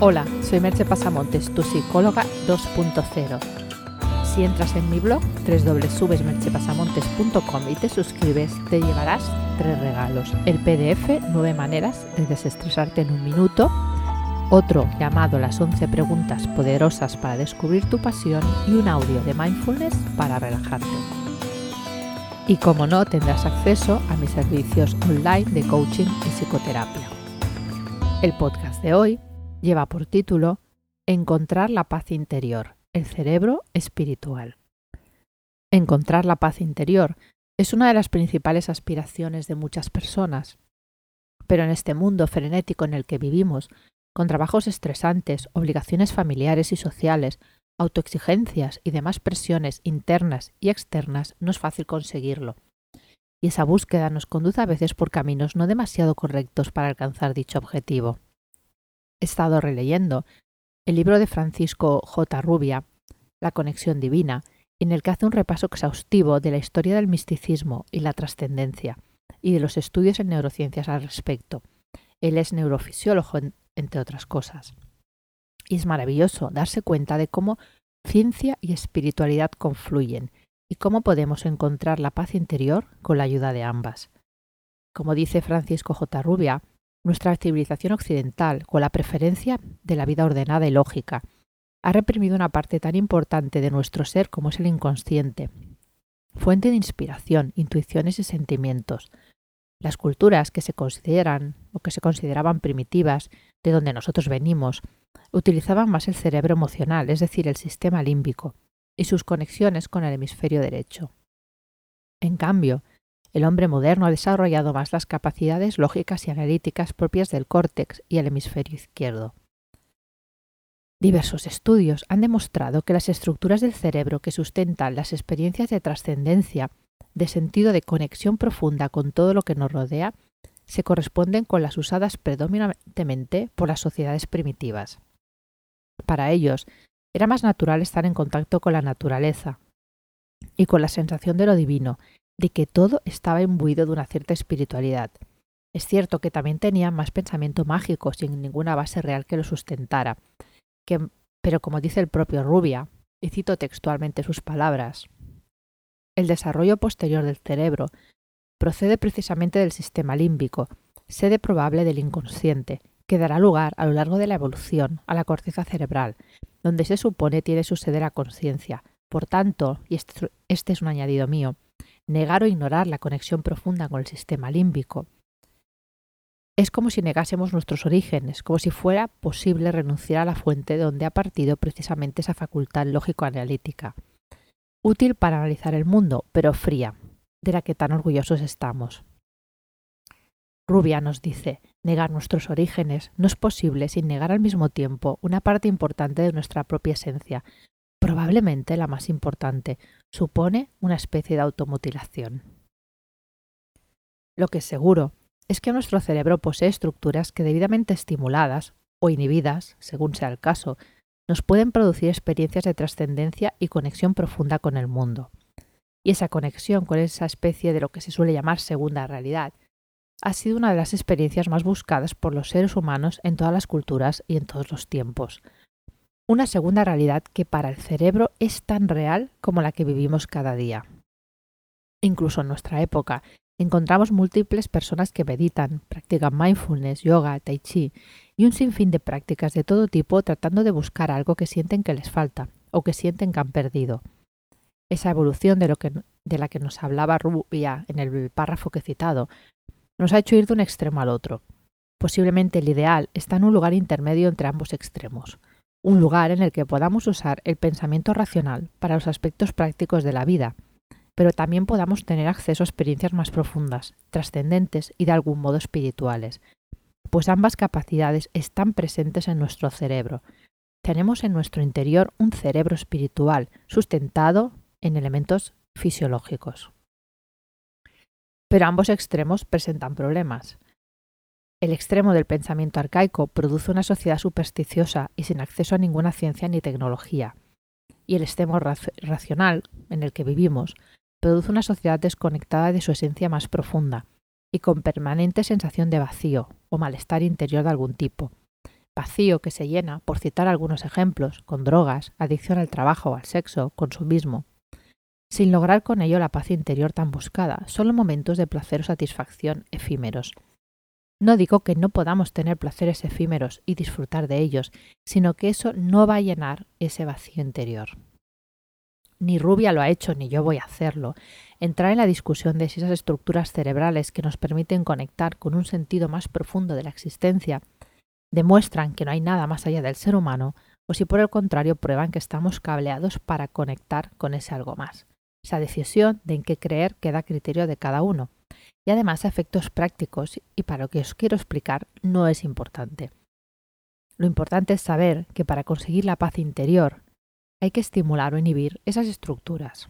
Hola, soy Merche Pasamontes, tu psicóloga 2.0. Si entras en mi blog www.merchepasamontes.com y te suscribes, te llevarás tres regalos. El PDF 9 maneras de desestresarte en un minuto, otro llamado Las 11 preguntas poderosas para descubrir tu pasión y un audio de mindfulness para relajarte. Y como no, tendrás acceso a mis servicios online de coaching y psicoterapia. El podcast de hoy lleva por título Encontrar la paz interior, el cerebro espiritual. Encontrar la paz interior es una de las principales aspiraciones de muchas personas. Pero en este mundo frenético en el que vivimos, con trabajos estresantes, obligaciones familiares y sociales, autoexigencias y demás presiones internas y externas, no es fácil conseguirlo. Y esa búsqueda nos conduce a veces por caminos no demasiado correctos para alcanzar dicho objetivo estado releyendo el libro de Francisco J. Rubia, La conexión divina, en el que hace un repaso exhaustivo de la historia del misticismo y la trascendencia, y de los estudios en neurociencias al respecto. Él es neurofisiólogo, entre otras cosas. Y es maravilloso darse cuenta de cómo ciencia y espiritualidad confluyen y cómo podemos encontrar la paz interior con la ayuda de ambas. Como dice Francisco J. Rubia, nuestra civilización occidental, con la preferencia de la vida ordenada y lógica, ha reprimido una parte tan importante de nuestro ser como es el inconsciente, fuente de inspiración, intuiciones y sentimientos. Las culturas que se consideran o que se consideraban primitivas, de donde nosotros venimos, utilizaban más el cerebro emocional, es decir, el sistema límbico, y sus conexiones con el hemisferio derecho. En cambio, el hombre moderno ha desarrollado más las capacidades lógicas y analíticas propias del córtex y el hemisferio izquierdo. Diversos estudios han demostrado que las estructuras del cerebro que sustentan las experiencias de trascendencia, de sentido de conexión profunda con todo lo que nos rodea, se corresponden con las usadas predominantemente por las sociedades primitivas. Para ellos, era más natural estar en contacto con la naturaleza y con la sensación de lo divino de que todo estaba imbuido de una cierta espiritualidad. Es cierto que también tenía más pensamiento mágico sin ninguna base real que lo sustentara, que, pero como dice el propio Rubia, y cito textualmente sus palabras, el desarrollo posterior del cerebro procede precisamente del sistema límbico, sede probable del inconsciente, que dará lugar a lo largo de la evolución a la corteza cerebral, donde se supone tiene su sede la conciencia. Por tanto, y este, es un añadido mío, negar o ignorar la conexión profunda con el sistema límbico. Es como si negásemos nuestros orígenes, como si fuera posible renunciar a la fuente de donde ha partido precisamente esa facultad lógico-analítica, útil para analizar el mundo, pero fría, de la que tan orgullosos estamos. Rubia nos dice, negar nuestros orígenes no es posible sin negar al mismo tiempo una parte importante de nuestra propia esencia, probablemente la más importante, supone una especie de automutilación. Lo que es seguro es que nuestro cerebro posee estructuras que debidamente estimuladas o inhibidas, según sea el caso, nos pueden producir experiencias de trascendencia y conexión profunda con el mundo. Y esa conexión con esa especie de lo que se suele llamar segunda realidad ha sido una de las experiencias más buscadas por los seres humanos en todas las culturas y en todos los tiempos, una segunda realidad que para el cerebro es tan real como la que vivimos cada día. Incluso en nuestra época encontramos múltiples personas que meditan, practican mindfulness, yoga, tai chi y un sinfín de prácticas de todo tipo tratando de buscar algo que sienten que les falta o que sienten que han perdido. Esa evolución de, lo que, de la que nos hablaba Rubia en el párrafo que he citado nos ha hecho ir de un extremo al otro. Posiblemente el ideal está en un lugar intermedio entre ambos extremos un lugar en el que podamos usar el pensamiento racional para los aspectos prácticos de la vida, pero también podamos tener acceso a experiencias más profundas, trascendentes y de algún modo espirituales, pues ambas capacidades están presentes en nuestro cerebro. Tenemos en nuestro interior un cerebro espiritual sustentado en elementos fisiológicos. Pero ambos extremos presentan problemas. El extremo del pensamiento arcaico produce una sociedad supersticiosa y sin acceso a ninguna ciencia ni tecnología. Y el extremo racional, en el que vivimos, produce una sociedad desconectada de su esencia más profunda y con permanente sensación de vacío o malestar interior de algún tipo, vacío que se llena, por citar algunos ejemplos, con drogas, adicción al trabajo al sexo, consumismo, sin lograr con ello la paz interior tan buscada, solo momentos de placer o satisfacción efímeros. No digo que no podamos tener placeres efímeros y disfrutar de ellos, sino que eso no va a llenar ese vacío interior. Ni Rubia lo ha hecho ni yo voy a hacerlo. Entrar en la discusión de si esas estructuras cerebrales que nos permiten conectar con un sentido más profundo de la existencia demuestran que no hay nada más allá del ser humano, o si por el contrario prueban que estamos cableados para conectar con ese algo más. Esa decisión de en qué creer queda a criterio de cada uno. Y además efectos prácticos, y para lo que os quiero explicar, no es importante. Lo importante es saber que para conseguir la paz interior hay que estimular o inhibir esas estructuras.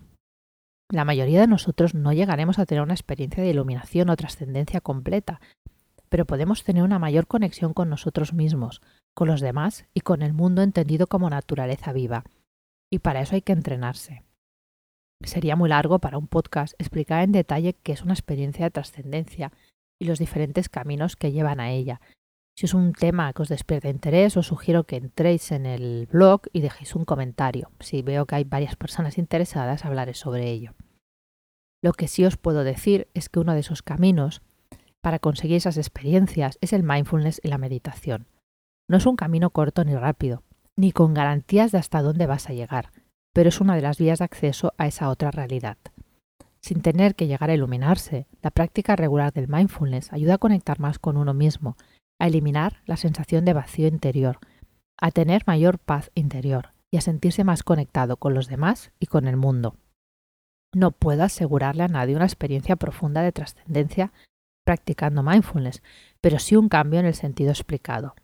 La mayoría de nosotros no llegaremos a tener una experiencia de iluminación o trascendencia completa, pero podemos tener una mayor conexión con nosotros mismos, con los demás y con el mundo entendido como naturaleza viva. Y para eso hay que entrenarse. Sería muy largo para un podcast explicar en detalle qué es una experiencia de trascendencia y los diferentes caminos que llevan a ella. Si es un tema que os despierta interés, os sugiero que entréis en el blog y dejéis un comentario. Si veo que hay varias personas interesadas, hablaré sobre ello. Lo que sí os puedo decir es que uno de esos caminos para conseguir esas experiencias es el mindfulness y la meditación. No es un camino corto ni rápido, ni con garantías de hasta dónde vas a llegar, pero es una de las vías de acceso a esa otra realidad. Sin tener que llegar a iluminarse, la práctica regular del mindfulness ayuda a conectar más con uno mismo, a eliminar la sensación de vacío interior, a tener mayor paz interior y a sentirse más conectado con los demás y con el mundo. No puedo asegurarle a nadie una experiencia profunda de trascendencia practicando mindfulness, pero sí un cambio en el sentido explicado,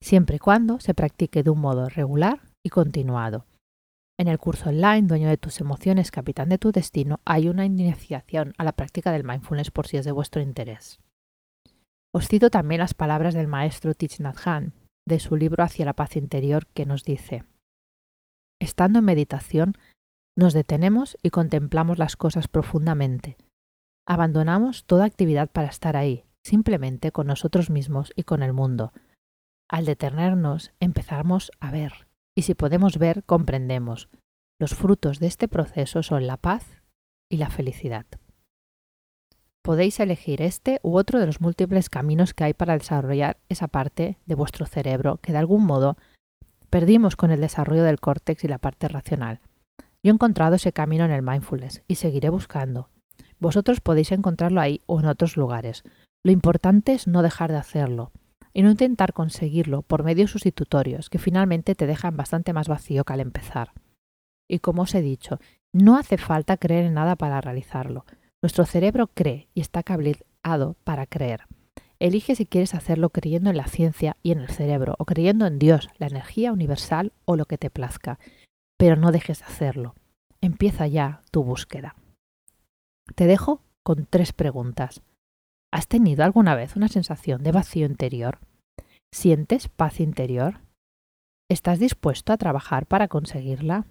siempre y cuando se practique de un modo regular y continuado. En el curso online Dueño de tus emociones, capitán de tu destino, hay una iniciación a la práctica del mindfulness por si es de vuestro interés. Os cito también las palabras del maestro Thich Nhat Hanh, de su libro Hacia la paz interior, que nos dice: Estando en meditación, nos detenemos y contemplamos las cosas profundamente, Abandonamos toda actividad para estar ahí, simplemente con nosotros mismos y con el mundo. Al detenernos, empezamos a ver, y si podemos ver, comprendemos. Los frutos de este proceso son la paz y la felicidad. Podéis elegir este u otro de los múltiples caminos que hay para desarrollar esa parte de vuestro cerebro que de algún modo perdimos con el desarrollo del córtex y la parte racional. Yo he encontrado ese camino en el mindfulness y seguiré buscando, vosotros podéis encontrarlo ahí o en otros lugares. Lo importante es no dejar de hacerlo y no intentar conseguirlo por medios sustitutorios que finalmente te dejan bastante más vacío que al empezar. Y como os he dicho, no hace falta creer en nada para realizarlo. Nuestro cerebro cree y está cableado para creer. Elige si quieres hacerlo creyendo en la ciencia y en el cerebro, o creyendo en Dios, la energía universal o lo que te plazca. Pero no dejes de hacerlo. Empieza ya tu búsqueda. Te dejo con tres preguntas. ¿Has tenido alguna vez una sensación de vacío interior? ¿Sientes paz interior? ¿Estás dispuesto a trabajar para conseguirla?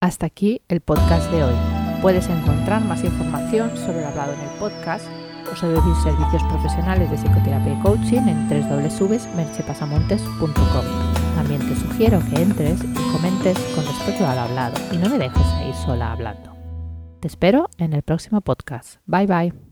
Hasta aquí el podcast de hoy. Puedes encontrar más información sobre lo hablado en el podcast o sobre mis servicios profesionales de psicoterapia y coaching en www.merchepasamontes.com. También te sugiero que entres y comentes con respecto al hablado y no me dejes ahí sola hablando. Te espero en el próximo podcast. Bye bye.